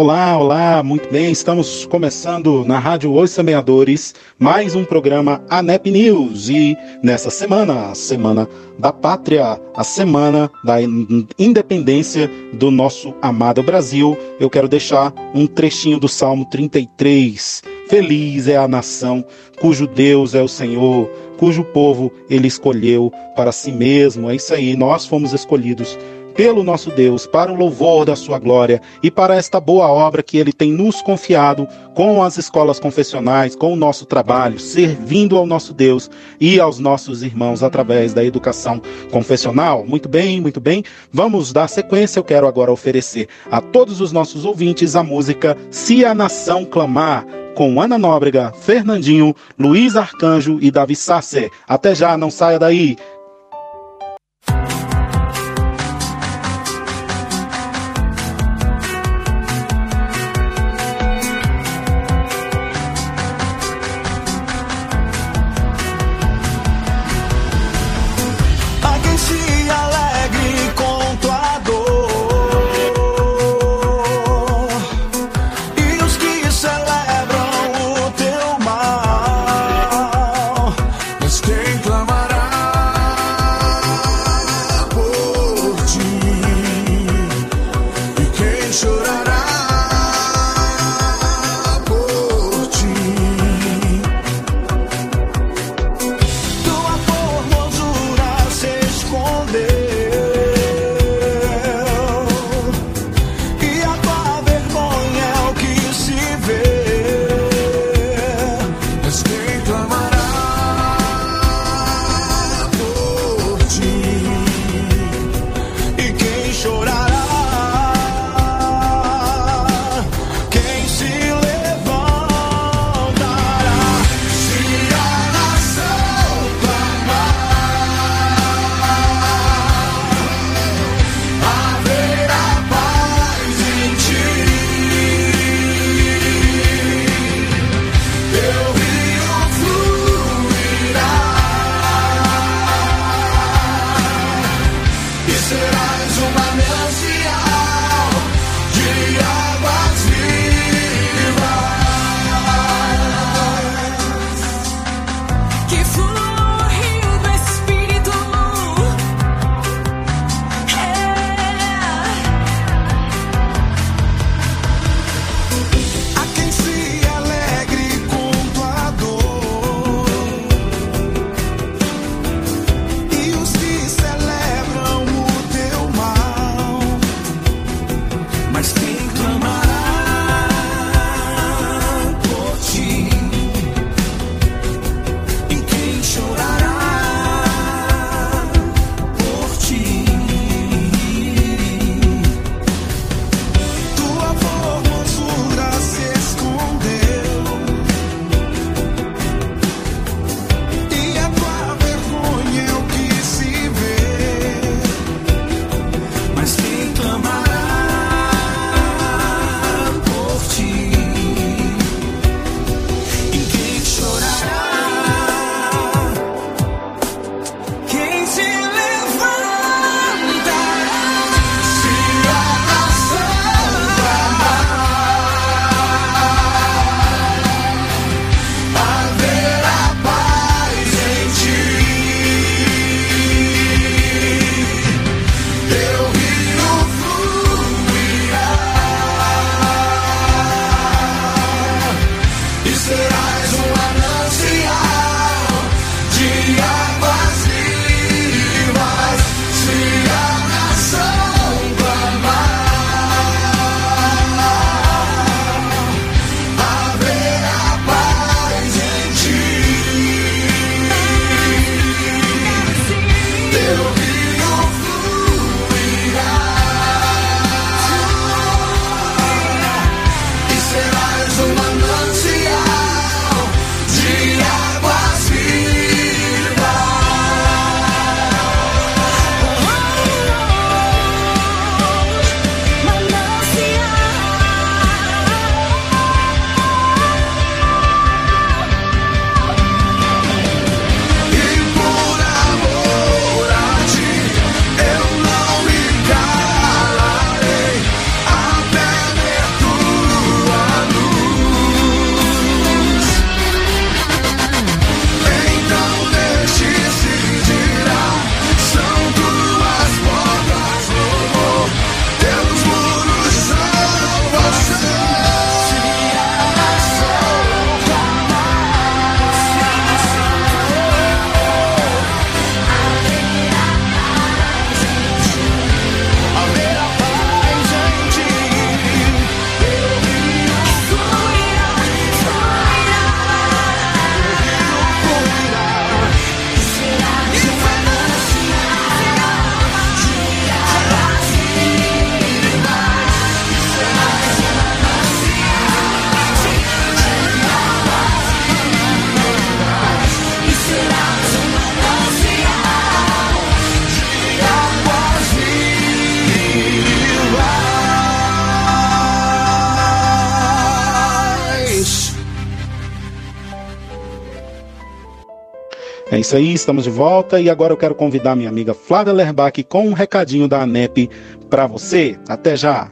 Olá, olá, muito bem. Estamos começando na Rádio Os Semeadores mais um programa ANEP News. E nessa semana, a Semana da Pátria, a Semana da Independência do nosso amado Brasil, eu quero deixar um trechinho do Salmo 33. Feliz é a nação cujo Deus é o Senhor, cujo povo ele escolheu para si mesmo. É isso aí, nós fomos escolhidos pelo nosso Deus, para o louvor da sua glória e para esta boa obra que ele tem nos confiado com as escolas confessionais, com o nosso trabalho, servindo ao nosso Deus e aos nossos irmãos através da educação confessional. Muito bem, muito bem. Vamos dar sequência. Eu quero agora oferecer a todos os nossos ouvintes a música Se a Nação Clamar com Ana Nóbrega, Fernandinho, Luiz Arcanjo e Davi Sasser. Até já, não saia daí. Isso aí, estamos de volta e agora eu quero convidar minha amiga Flávia Lerbach com um recadinho da ANEP para você. Até já!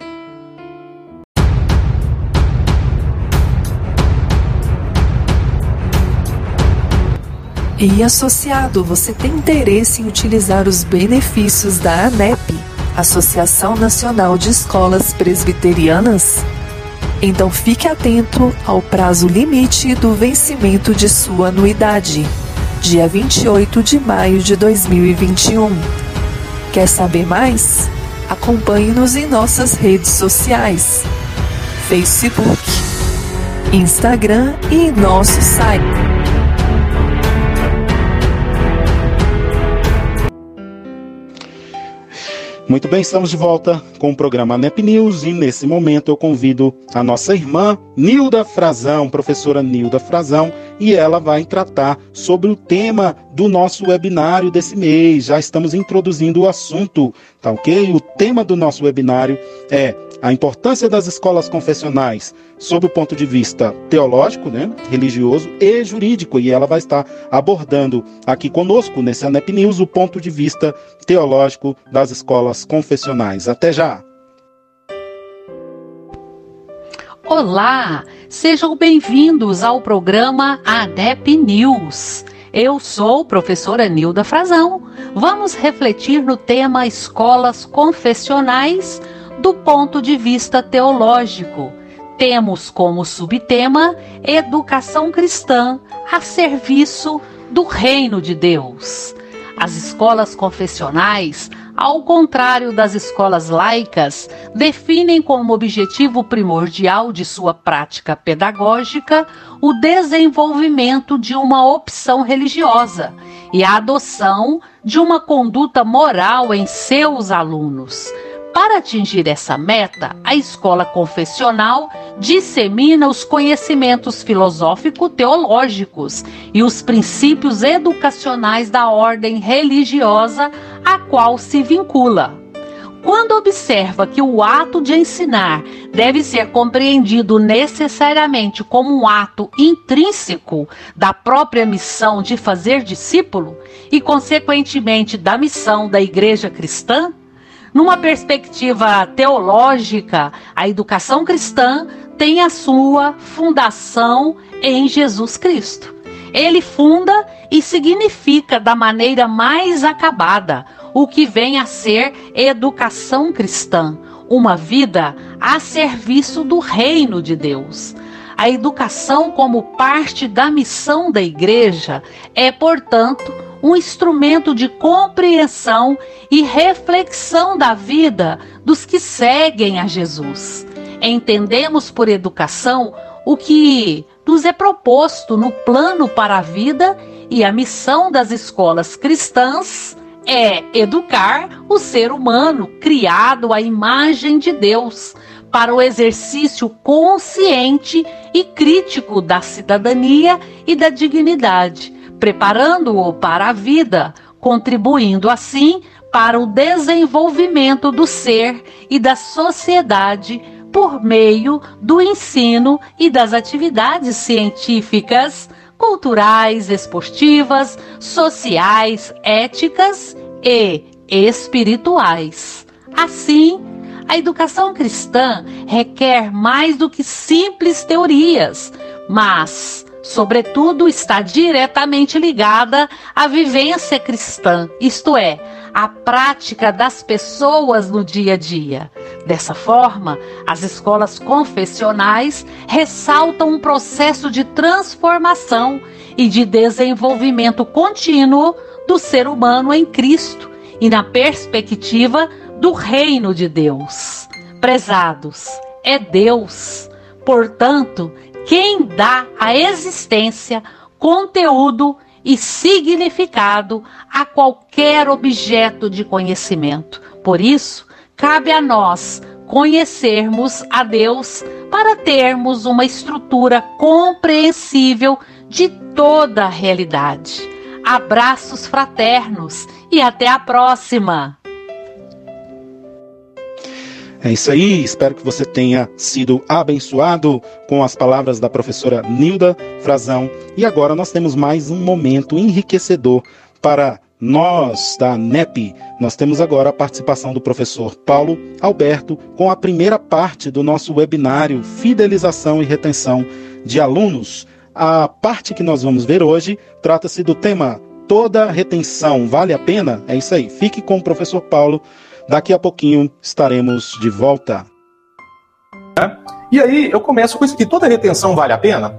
E associado, você tem interesse em utilizar os benefícios da ANEP, Associação Nacional de Escolas Presbiterianas? Então fique atento ao prazo limite do vencimento de sua anuidade, dia 28 de maio de 2021. Quer saber mais? Acompanhe-nos em nossas redes sociais: Facebook, Instagram e nosso site. Muito bem, estamos de volta com o programa NEP News e nesse momento eu convido a nossa irmã Nilda Frazão, professora Nilda Frazão, e ela vai tratar sobre o tema do nosso webinário desse mês. Já estamos introduzindo o assunto, tá ok? O tema do nosso webinário é a importância das escolas confessionais sob o ponto de vista teológico, né, religioso e jurídico, e ela vai estar abordando aqui conosco nesse ANEP News o ponto de vista teológico das escolas confessionais. Até já! Olá, sejam bem-vindos ao programa ANEP News. Eu sou professora Nilda Frazão. Vamos refletir no tema escolas confessionais do ponto de vista teológico. Temos como subtema Educação Cristã a serviço do Reino de Deus. As escolas confessionais, ao contrário das escolas laicas, definem como objetivo primordial de sua prática pedagógica o desenvolvimento de uma opção religiosa e a adoção de uma conduta moral em seus alunos para atingir essa meta, a escola confessional dissemina os conhecimentos filosófico-teológicos e os princípios educacionais da ordem religiosa a qual se vincula. Quando observa que o ato de ensinar deve ser compreendido necessariamente como um ato intrínseco da própria missão de fazer discípulo e, consequentemente, da missão da igreja cristã, numa perspectiva teológica, a educação cristã tem a sua fundação em Jesus Cristo. Ele funda e significa da maneira mais acabada o que vem a ser educação cristã, uma vida a serviço do reino de Deus. A educação, como parte da missão da igreja, é, portanto, um instrumento de compreensão e reflexão da vida dos que seguem a Jesus. Entendemos por educação o que nos é proposto no plano para a vida e a missão das escolas cristãs é educar o ser humano criado à imagem de Deus para o exercício consciente e crítico da cidadania e da dignidade, preparando-o para a vida, contribuindo assim para o desenvolvimento do ser e da sociedade por meio do ensino e das atividades científicas, culturais, esportivas, sociais, éticas e espirituais. Assim, a educação cristã requer mais do que simples teorias, mas sobretudo, está diretamente ligada à vivência cristã, isto é, à prática das pessoas no dia a dia. Dessa forma, as escolas confessionais ressaltam um processo de transformação e de desenvolvimento contínuo do ser humano em Cristo e na perspectiva do reino de Deus. Prezados, é Deus. Portanto, quem dá a existência, conteúdo e significado a qualquer objeto de conhecimento. Por isso, cabe a nós conhecermos a Deus para termos uma estrutura compreensível de toda a realidade. Abraços fraternos e até a próxima! É isso aí, espero que você tenha sido abençoado com as palavras da professora Nilda Frazão. E agora nós temos mais um momento enriquecedor para nós da NEP. Nós temos agora a participação do professor Paulo Alberto com a primeira parte do nosso webinário Fidelização e Retenção de Alunos. A parte que nós vamos ver hoje trata-se do tema Toda retenção vale a pena? É isso aí. Fique com o professor Paulo Daqui a pouquinho estaremos de volta. E aí eu começo com isso aqui: toda retenção vale a pena?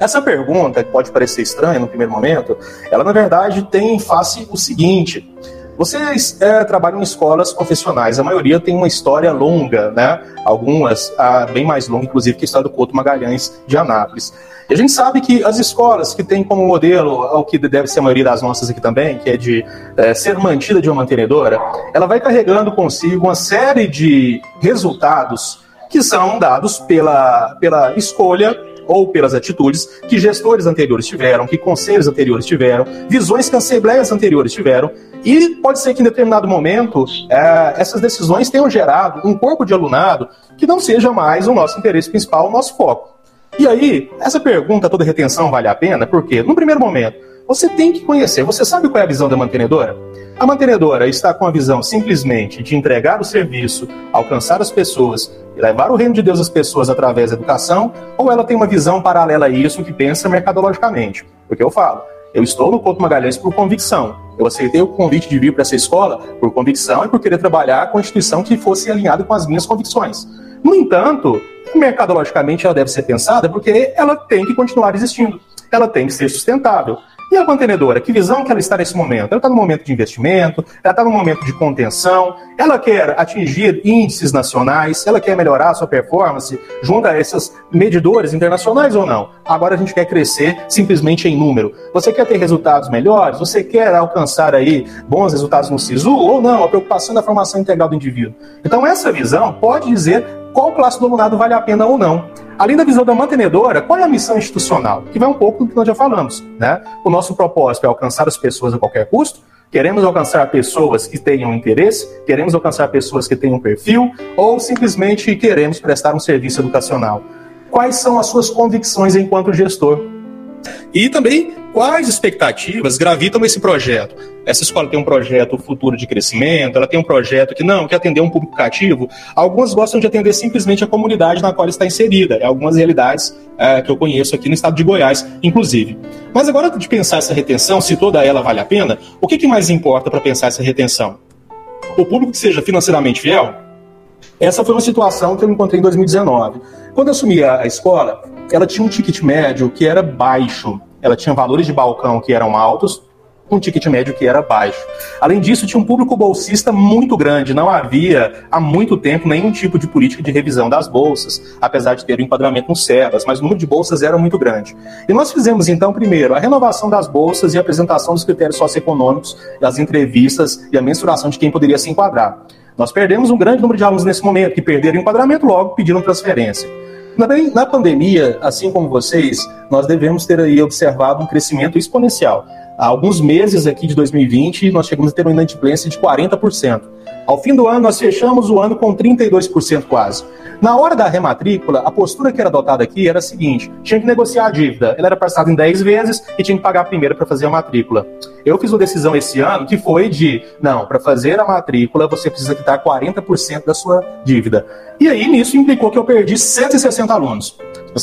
Essa pergunta, que pode parecer estranha no primeiro momento, ela na verdade tem em face o seguinte. Vocês é, trabalham em escolas confessionais, a maioria tem uma história longa, né? Algumas ah, bem mais longa, inclusive, que a história do Couto Magalhães de Anápolis. E a gente sabe que as escolas que têm como modelo, o que deve ser a maioria das nossas aqui também, que é de é, ser mantida de uma mantenedora, ela vai carregando consigo uma série de resultados que são dados pela, pela escolha ou pelas atitudes que gestores anteriores tiveram, que conselhos anteriores tiveram, visões que assembleias anteriores tiveram, e pode ser que em determinado momento é, essas decisões tenham gerado um corpo de alunado que não seja mais o nosso interesse principal, o nosso foco. E aí, essa pergunta, toda retenção vale a pena? Porque, no primeiro momento, você tem que conhecer, você sabe qual é a visão da mantenedora? A mantenedora está com a visão simplesmente de entregar o serviço, alcançar as pessoas e levar o reino de Deus às pessoas através da educação, ou ela tem uma visão paralela a isso que pensa mercadologicamente? Porque eu falo, eu estou no Couto Magalhães por convicção. Eu aceitei o convite de vir para essa escola por convicção e por querer trabalhar com a instituição que fosse alinhada com as minhas convicções. No entanto, mercadologicamente ela deve ser pensada porque ela tem que continuar existindo, ela tem que ser sustentável. E a mantenedora, que visão que ela está nesse momento? Ela está no momento de investimento, ela está no momento de contenção, ela quer atingir índices nacionais, ela quer melhorar a sua performance junto a esses medidores internacionais ou não? Agora a gente quer crescer simplesmente em número. Você quer ter resultados melhores? Você quer alcançar aí bons resultados no SISU ou não? A preocupação da formação integral do indivíduo. Então essa visão pode dizer qual classe do alunado vale a pena ou não. Além da visão da mantenedora, qual é a missão institucional? Que vai um pouco do que nós já falamos. Né? O nosso propósito é alcançar as pessoas a qualquer custo, queremos alcançar pessoas que tenham interesse, queremos alcançar pessoas que tenham perfil, ou simplesmente queremos prestar um serviço educacional. Quais são as suas convicções enquanto gestor? E também quais expectativas gravitam esse projeto. Essa escola tem um projeto futuro de crescimento, ela tem um projeto que não, quer atender um público cativo. Algumas gostam de atender simplesmente a comunidade na qual está inserida. É algumas realidades é, que eu conheço aqui no estado de Goiás, inclusive. Mas agora de pensar essa retenção, se toda ela vale a pena, o que, que mais importa para pensar essa retenção? O público que seja financeiramente fiel? Essa foi uma situação que eu encontrei em 2019. Quando eu assumi a escola, ela tinha um ticket médio que era baixo. Ela tinha valores de balcão que eram altos, um ticket médio que era baixo. Além disso, tinha um público bolsista muito grande. Não havia há muito tempo nenhum tipo de política de revisão das bolsas, apesar de ter o um enquadramento no SEBAS, mas o número de bolsas era muito grande. E nós fizemos então, primeiro, a renovação das bolsas e a apresentação dos critérios socioeconômicos, as entrevistas e a mensuração de quem poderia se enquadrar. Nós perdemos um grande número de alunos nesse momento que perderam o enquadramento logo pediram transferência. Na pandemia, assim como vocês, nós devemos ter aí observado um crescimento exponencial. Há alguns meses aqui de 2020, nós chegamos a ter uma inadimplência de 40%. Ao fim do ano, nós fechamos o ano com 32% quase. Na hora da rematrícula, a postura que era adotada aqui era a seguinte: tinha que negociar a dívida. Ela era passada em 10 vezes e tinha que pagar a primeira para fazer a matrícula. Eu fiz uma decisão esse ano que foi de: não, para fazer a matrícula você precisa quitar 40% da sua dívida. E aí nisso implicou que eu perdi 160 alunos.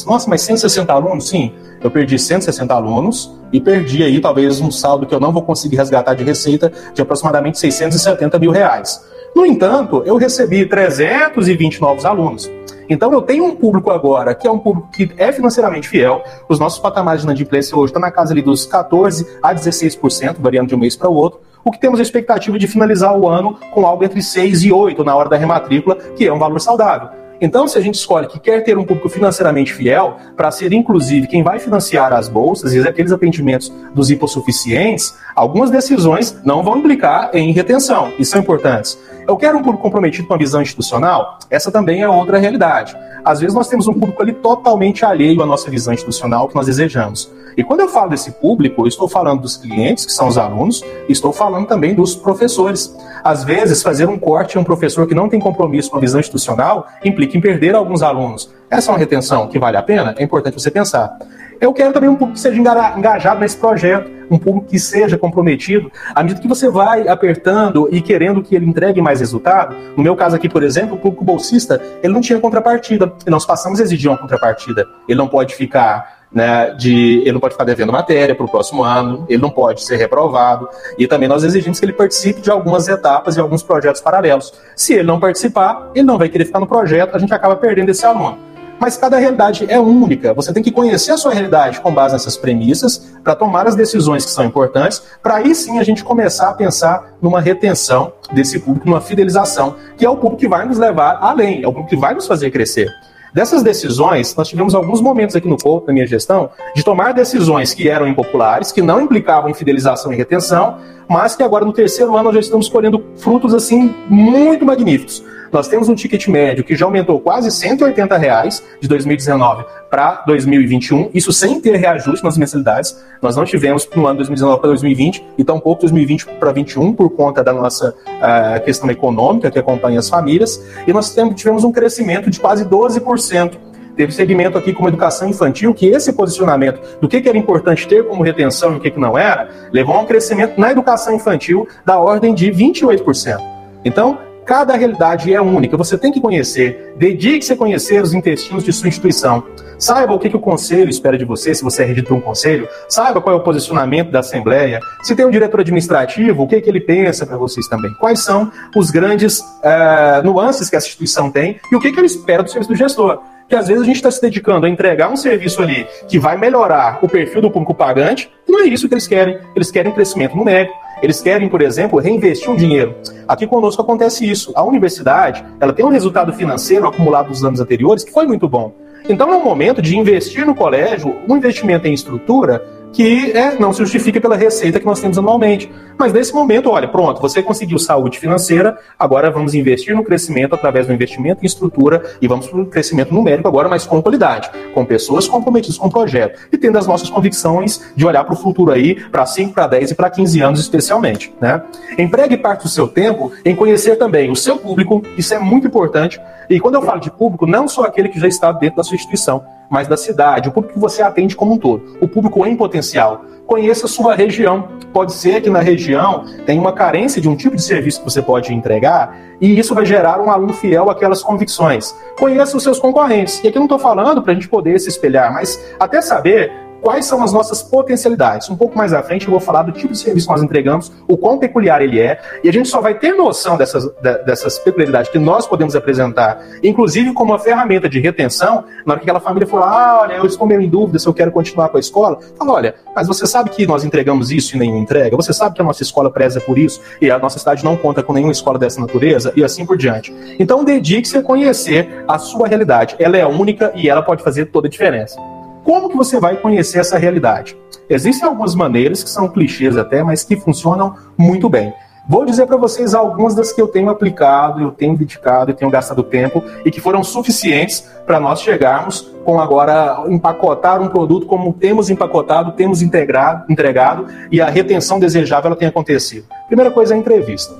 Nossa, mas 160 alunos? Sim, eu perdi 160 alunos e perdi aí talvez um saldo que eu não vou conseguir resgatar de receita de aproximadamente 670 mil reais. No entanto, eu recebi 320 novos alunos. Então eu tenho um público agora que é um público que é financeiramente fiel. Os nossos patamares de inadimplência hoje estão na casa ali dos 14 a 16%, variando de um mês para o outro. O que temos a expectativa de finalizar o ano com algo entre 6 e 8 na hora da rematrícula, que é um valor saudável. Então, se a gente escolhe que quer ter um público financeiramente fiel, para ser inclusive quem vai financiar as bolsas e aqueles atendimentos dos hipossuficientes, algumas decisões não vão implicar em retenção, e são importantes. Eu quero um público comprometido com a visão institucional? Essa também é outra realidade. Às vezes nós temos um público ali totalmente alheio à nossa visão institucional que nós desejamos. E quando eu falo desse público, eu estou falando dos clientes, que são os alunos, estou falando também dos professores. Às vezes, fazer um corte em um professor que não tem compromisso com a visão institucional implica em perder alguns alunos. Essa é uma retenção que vale a pena? É importante você pensar. Eu quero também um público que seja engajado nesse projeto, um público que seja comprometido. À medida que você vai apertando e querendo que ele entregue mais resultado, no meu caso aqui, por exemplo, o público bolsista, ele não tinha contrapartida. E nós passamos a exigir uma contrapartida. Ele não pode ficar né, de ele não pode ficar devendo matéria para o próximo ano, ele não pode ser reprovado, e também nós exigimos que ele participe de algumas etapas e alguns projetos paralelos. Se ele não participar, ele não vai querer ficar no projeto, a gente acaba perdendo esse aluno. Mas cada realidade é única. Você tem que conhecer a sua realidade com base nessas premissas para tomar as decisões que são importantes, para aí sim a gente começar a pensar numa retenção desse público, numa fidelização, que é o público que vai nos levar além, é o público que vai nos fazer crescer. Dessas decisões, nós tivemos alguns momentos aqui no corpo, na minha gestão, de tomar decisões que eram impopulares, que não implicavam em fidelização e retenção, mas que agora no terceiro ano nós já estamos colhendo frutos assim muito magníficos. Nós temos um ticket médio que já aumentou quase 180 reais de 2019 para 2021, isso sem ter reajuste nas mensalidades. Nós não tivemos no ano 2019 para 2020 e tampouco 2020 para 2021 por conta da nossa uh, questão econômica que acompanha as famílias. E nós tivemos um crescimento de quase 12% teve segmento aqui como educação infantil, que esse posicionamento do que, que era importante ter como retenção e o que, que não era, levou a um crescimento na educação infantil da ordem de 28%. Então, Cada realidade é única, você tem que conhecer. Dedique-se a conhecer os intestinos de sua instituição. Saiba o que, que o conselho espera de você, se você é regido por um conselho. Saiba qual é o posicionamento da Assembleia. Se tem um diretor administrativo, o que, que ele pensa para vocês também. Quais são os grandes uh, nuances que essa instituição tem e o que, que ele espera do serviço do gestor que às vezes a gente está se dedicando a entregar um serviço ali que vai melhorar o perfil do público pagante, não é isso que eles querem. Eles querem crescimento numérico, eles querem, por exemplo, reinvestir um dinheiro. Aqui conosco acontece isso. A universidade, ela tem um resultado financeiro acumulado nos anos anteriores que foi muito bom. Então é um momento de investir no colégio, um investimento em estrutura que é, não se justifica pela receita que nós temos anualmente. Mas nesse momento, olha, pronto, você conseguiu saúde financeira, agora vamos investir no crescimento através do investimento em estrutura e vamos para o crescimento numérico agora, mas com qualidade, com pessoas comprometidas com o projeto e tendo as nossas convicções de olhar para o futuro aí, para 5, para 10 e para 15 anos especialmente. Né? Empregue parte do seu tempo em conhecer também o seu público, isso é muito importante. E quando eu falo de público, não só aquele que já está dentro da sua instituição, mas da cidade, o público que você atende como um todo, o público em potencial. Conheça a sua região. Pode ser que na região tenha uma carência de um tipo de serviço que você pode entregar, e isso vai gerar um aluno fiel àquelas convicções. Conheça os seus concorrentes. E aqui eu não estou falando para a gente poder se espelhar, mas até saber quais são as nossas potencialidades. Um pouco mais à frente eu vou falar do tipo de serviço que nós entregamos, o quão peculiar ele é, e a gente só vai ter noção dessas, dessas peculiaridades que nós podemos apresentar, inclusive como uma ferramenta de retenção, na hora que aquela família for, ah, olha, eu estou meio em dúvida se eu quero continuar com a escola, fala, olha, mas você sabe que nós entregamos isso e nenhum entrega? Você sabe que a nossa escola preza por isso e a nossa cidade não conta com nenhuma escola dessa natureza? E assim por diante. Então dedique-se a conhecer a sua realidade. Ela é única e ela pode fazer toda a diferença. Como que você vai conhecer essa realidade? Existem algumas maneiras que são clichês até, mas que funcionam muito bem. Vou dizer para vocês algumas das que eu tenho aplicado, eu tenho dedicado e tenho gastado tempo e que foram suficientes para nós chegarmos com agora empacotar um produto como temos empacotado, temos integrado, entregado e a retenção desejável ela tem acontecido. Primeira coisa é a entrevista.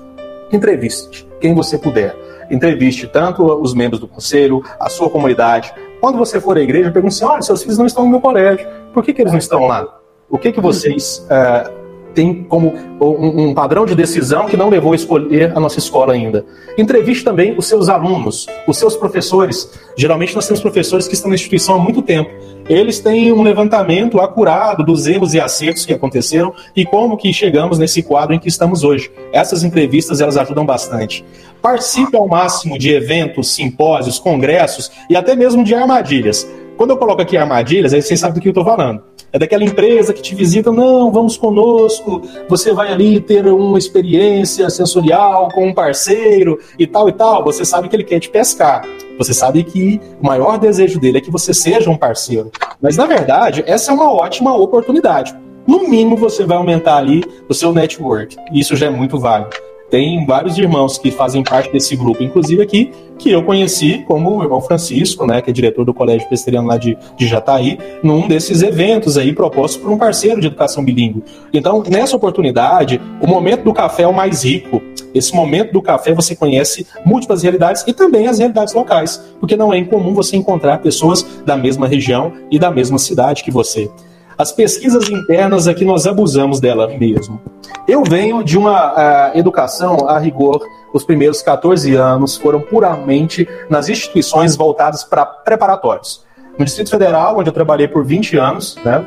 Entreviste quem você puder. Entreviste tanto os membros do conselho, a sua comunidade, quando você for à igreja, pergunte assim: olha, seus filhos não estão no meu colégio, por que, que eles não estão lá? O que, que vocês uh, têm como um, um, padrão de decisão que não levou a escolher a nossa escola ainda? Entreviste também os seus alunos, os seus professores. Geralmente nós temos professores que estão na instituição há muito tempo. Eles têm um levantamento acurado dos erros e acertos que aconteceram e como que chegamos nesse quadro em que estamos hoje. Essas entrevistas elas ajudam bastante. Participe ao máximo de eventos, simpósios, congressos e até mesmo de armadilhas. Quando eu coloco aqui armadilhas, aí vocês sabem do que eu estou falando. É daquela empresa que te visita, não, vamos conosco, você vai ali ter uma experiência sensorial com um parceiro e tal e tal. Você sabe que ele quer te pescar. Você sabe que o maior desejo dele é que você seja um parceiro. Mas na verdade, essa é uma ótima oportunidade. No mínimo, você vai aumentar ali o seu network. E isso já é muito válido. Tem vários irmãos que fazem parte desse grupo, inclusive aqui, que eu conheci como o irmão Francisco, né, que é diretor do Colégio Presbiteriano lá de, de Jataí, num desses eventos aí propostos por um parceiro de educação bilíngue. Então, nessa oportunidade, o momento do café é o mais rico. Esse momento do café você conhece múltiplas realidades e também as realidades locais, porque não é incomum você encontrar pessoas da mesma região e da mesma cidade que você. As pesquisas internas aqui nós abusamos dela mesmo. Eu venho de uma uh, educação a rigor, os primeiros 14 anos foram puramente nas instituições voltadas para preparatórios. No Distrito Federal, onde eu trabalhei por 20 anos, né,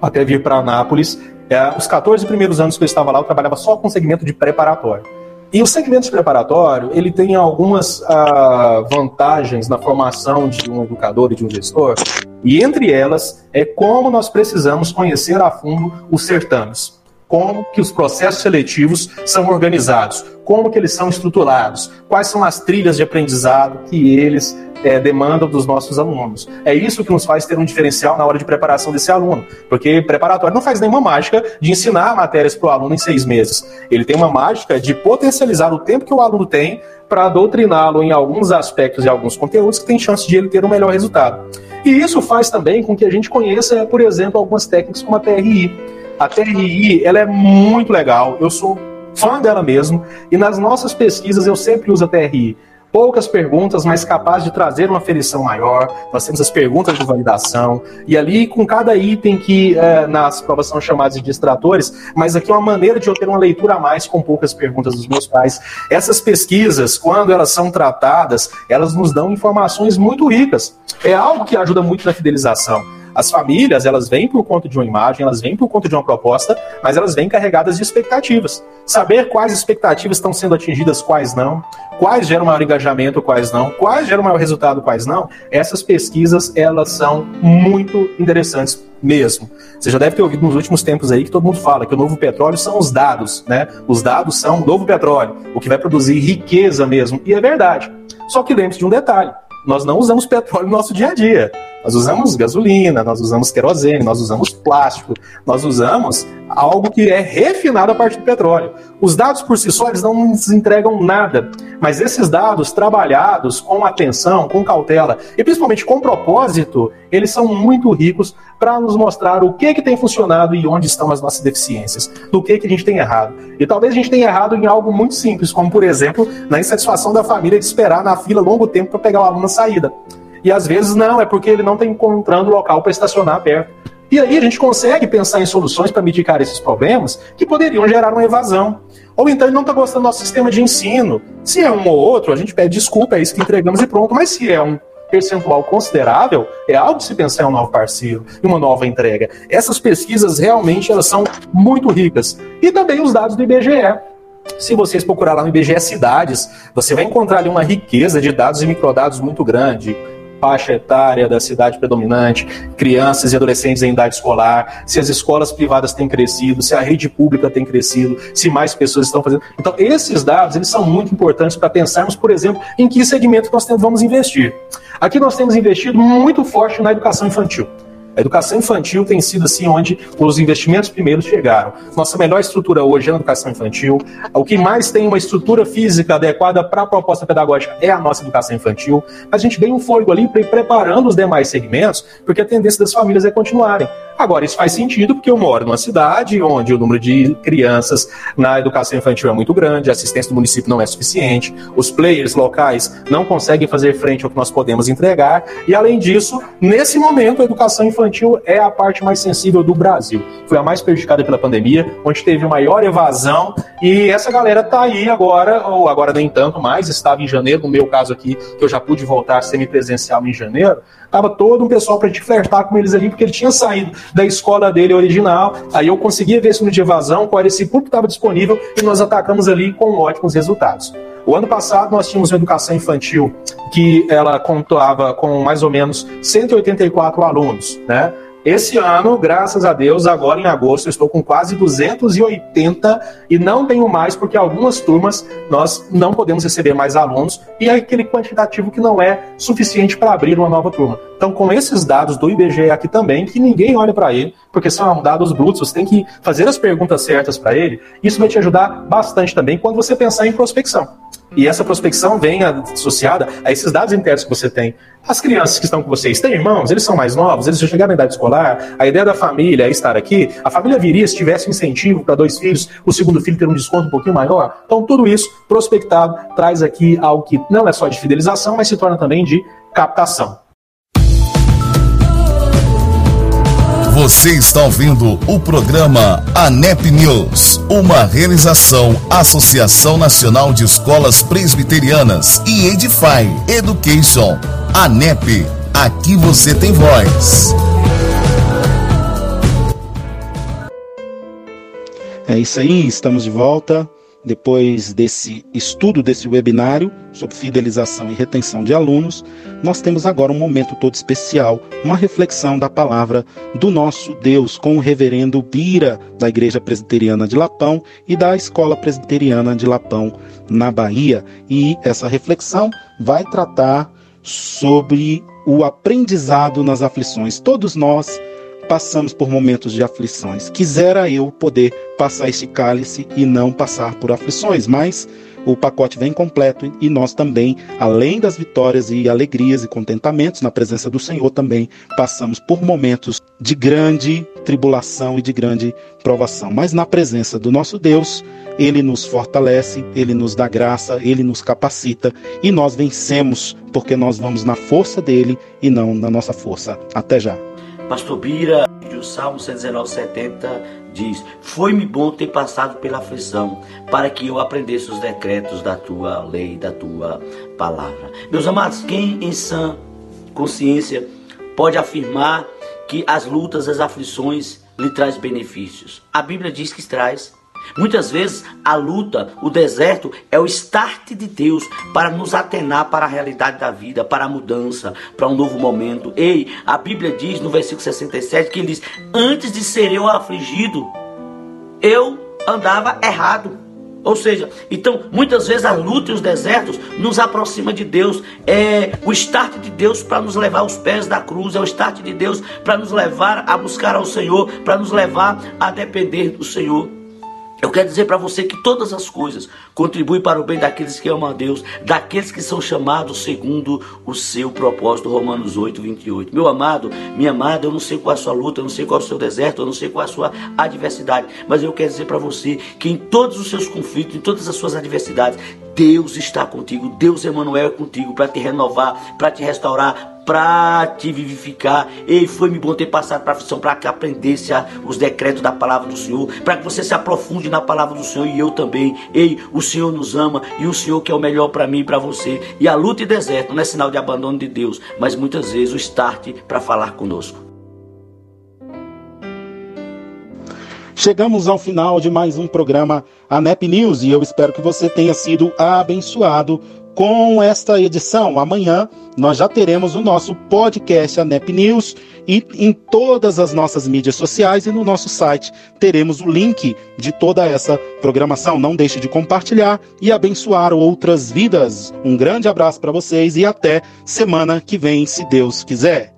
até vir para Anápolis, é, os 14 primeiros anos que eu estava lá, eu trabalhava só com segmento de preparatório. E o segmento de preparatório, ele tem algumas uh, vantagens na formação de um educador e de um gestor, e entre elas é como nós precisamos conhecer a fundo os certames, como que os processos seletivos são organizados, como que eles são estruturados, quais são as trilhas de aprendizado que eles é, demandam dos nossos alunos. É isso que nos faz ter um diferencial na hora de preparação desse aluno, porque preparatório não faz nenhuma mágica de ensinar matérias para o aluno em seis meses. Ele tem uma mágica de potencializar o tempo que o aluno tem para doutriná-lo em alguns aspectos e alguns conteúdos que tem chance de ele ter um melhor resultado. E isso faz também com que a gente conheça, por exemplo, algumas técnicas como a TRI. A TRI ela é muito legal, eu sou fã dela mesmo, e nas nossas pesquisas eu sempre uso a TRI poucas perguntas, mas capaz de trazer uma aferição maior. Nós temos as perguntas de validação, e ali com cada item que é, nas provas são chamados de distratores, mas aqui é uma maneira de eu ter uma leitura a mais com poucas perguntas dos meus pais. Essas pesquisas, quando elas são tratadas, elas nos dão informações muito ricas. É algo que ajuda muito na fidelização. As famílias, elas vêm por conta de uma imagem, elas vêm por conta de uma proposta, mas elas vêm carregadas de expectativas. Saber quais expectativas estão sendo atingidas, quais não, quais geram maior engajamento, quais não, quais geram maior resultado, quais não, essas pesquisas, elas são muito interessantes mesmo. Você já deve ter ouvido nos últimos tempos aí que todo mundo fala que o novo petróleo são os dados, né? Os dados são o novo petróleo, o que vai produzir riqueza mesmo. E é verdade. Só que lembre-se de um detalhe: nós não usamos petróleo no nosso dia a dia. Nós usamos gasolina, nós usamos querosene, nós usamos plástico, nós usamos algo que é refinado a partir do petróleo. Os dados por si só eles não nos entregam nada, mas esses dados trabalhados com atenção, com cautela e principalmente com propósito, eles são muito ricos para nos mostrar o que que tem funcionado e onde estão as nossas deficiências, do que que a gente tem errado. E talvez a gente tenha errado em algo muito simples, como por exemplo, na insatisfação da família de esperar na fila longo tempo para pegar o aluno na saída. E às vezes não, é porque ele não está encontrando local para estacionar perto. E aí a gente consegue pensar em soluções para mitigar esses problemas que poderiam gerar uma evasão. Ou então ele não está gostando do nosso sistema de ensino. Se é um ou outro, a gente pede desculpa, é isso que entregamos e pronto. Mas se é um percentual considerável, é algo de se pensar em um novo parceiro e uma nova entrega. Essas pesquisas realmente elas são muito ricas. E também os dados do IBGE. Se vocês procurar lá no IBGE Cidades, você vai encontrar ali uma riqueza de dados e microdados muito grande faixa etária da cidade predominante, crianças e adolescentes em idade escolar, se as escolas privadas têm crescido, se a rede pública tem crescido, se mais pessoas estão fazendo. Então, esses dados eles são muito importantes para pensarmos, por exemplo, em que segmento nós vamos investir. Aqui nós temos investido muito forte na educação infantil. A educação infantil tem sido assim onde os investimentos primeiros chegaram. Nossa melhor estrutura hoje é na educação infantil. O que mais tem uma estrutura física adequada para a proposta pedagógica é a nossa educação infantil. A gente ganha um fôlego ali para ir preparando os demais segmentos, porque a tendência das famílias é continuarem. Agora, isso faz sentido porque eu moro numa cidade onde o número de crianças na educação infantil é muito grande, a assistência do município não é suficiente, os players locais não conseguem fazer frente ao que nós podemos entregar, e além disso, nesse momento, a educação infantil é a parte mais sensível do Brasil. Foi a mais prejudicada pela pandemia, onde teve maior evasão, e essa galera está aí agora, ou agora nem tanto mais, estava em janeiro, no meu caso aqui, que eu já pude voltar semipresencial em janeiro, Tava todo um pessoal pra gente flertar com eles ali, porque ele tinha saído da escola dele original. Aí eu conseguia ver esse número de evasão, qual era esse público que estava disponível, e nós atacamos ali com ótimos resultados. O ano passado nós tínhamos uma educação infantil que ela contava com mais ou menos 184 alunos, né? Esse ano, graças a Deus, agora em agosto, eu estou com quase 280 e não tenho mais, porque algumas turmas nós não podemos receber mais alunos e é aquele quantitativo que não é suficiente para abrir uma nova turma. Então, com esses dados do IBGE aqui também, que ninguém olha para ele, porque são dados brutos, você tem que fazer as perguntas certas para ele, isso vai te ajudar bastante também quando você pensar em prospecção. E essa prospecção vem associada a esses dados internos que você tem. As crianças que estão com vocês têm irmãos, eles são mais novos, eles já chegaram na idade escolar, a ideia da família é estar aqui. A família viria se tivesse incentivo para dois filhos, o segundo filho ter um desconto um pouquinho maior. Então, tudo isso prospectado traz aqui algo que não é só de fidelização, mas se torna também de captação. Você está ouvindo o programa ANEP News, uma realização Associação Nacional de Escolas Presbiterianas e Edify Education. ANEP, aqui você tem voz. É isso aí, estamos de volta depois desse estudo desse webinário sobre fidelização e retenção de alunos, nós temos agora um momento todo especial, uma reflexão da palavra do nosso Deus com o reverendo Bira, da Igreja Presbiteriana de Lapão e da Escola Presbiteriana de Lapão, na Bahia. E essa reflexão vai tratar sobre o aprendizado nas aflições. Todos nós passamos por momentos de aflições. Quisera eu poder passar este cálice e não passar por aflições, mas o pacote vem completo e nós também, além das vitórias e alegrias e contentamentos na presença do Senhor, também passamos por momentos de grande tribulação e de grande provação. Mas na presença do nosso Deus, ele nos fortalece, ele nos dá graça, ele nos capacita e nós vencemos porque nós vamos na força dele e não na nossa força. Até já. Pastor Bira, o Salmo 119, 70 diz: Foi-me bom ter passado pela aflição, para que eu aprendesse os decretos da tua lei, da tua palavra. Meus amados, quem em sã consciência pode afirmar que as lutas, as aflições lhe traz benefícios? A Bíblia diz que traz. Muitas vezes a luta, o deserto é o start de Deus para nos atenar para a realidade da vida, para a mudança, para um novo momento. Ei, a Bíblia diz no versículo 67 que ele diz: Antes de ser eu afligido, eu andava errado. Ou seja, então muitas vezes a luta e os desertos nos aproxima de Deus. É o start de Deus para nos levar aos pés da cruz, é o start de Deus para nos levar a buscar ao Senhor, para nos levar a depender do Senhor. Eu quero dizer para você que todas as coisas contribuem para o bem daqueles que amam a Deus, daqueles que são chamados segundo o seu propósito. Romanos 8, 28. Meu amado, minha amada, eu não sei qual é a sua luta, eu não sei qual é o seu deserto, eu não sei qual é a sua adversidade, mas eu quero dizer para você que em todos os seus conflitos, em todas as suas adversidades, Deus está contigo, Deus Emanuel é contigo para te renovar, para te restaurar, para te vivificar. Ei, foi-me bom ter passado para a aflição para que aprendesse os decretos da palavra do Senhor, para que você se aprofunde na palavra do Senhor e eu também. Ei, o Senhor nos ama e o Senhor que é o melhor para mim e para você. E a luta e deserto não é sinal de abandono de Deus, mas muitas vezes o start para falar conosco. Chegamos ao final de mais um programa ANEP News e eu espero que você tenha sido abençoado com esta edição. Amanhã nós já teremos o nosso podcast ANEP News e em todas as nossas mídias sociais e no nosso site teremos o link de toda essa programação. Não deixe de compartilhar e abençoar outras vidas. Um grande abraço para vocês e até semana que vem, se Deus quiser.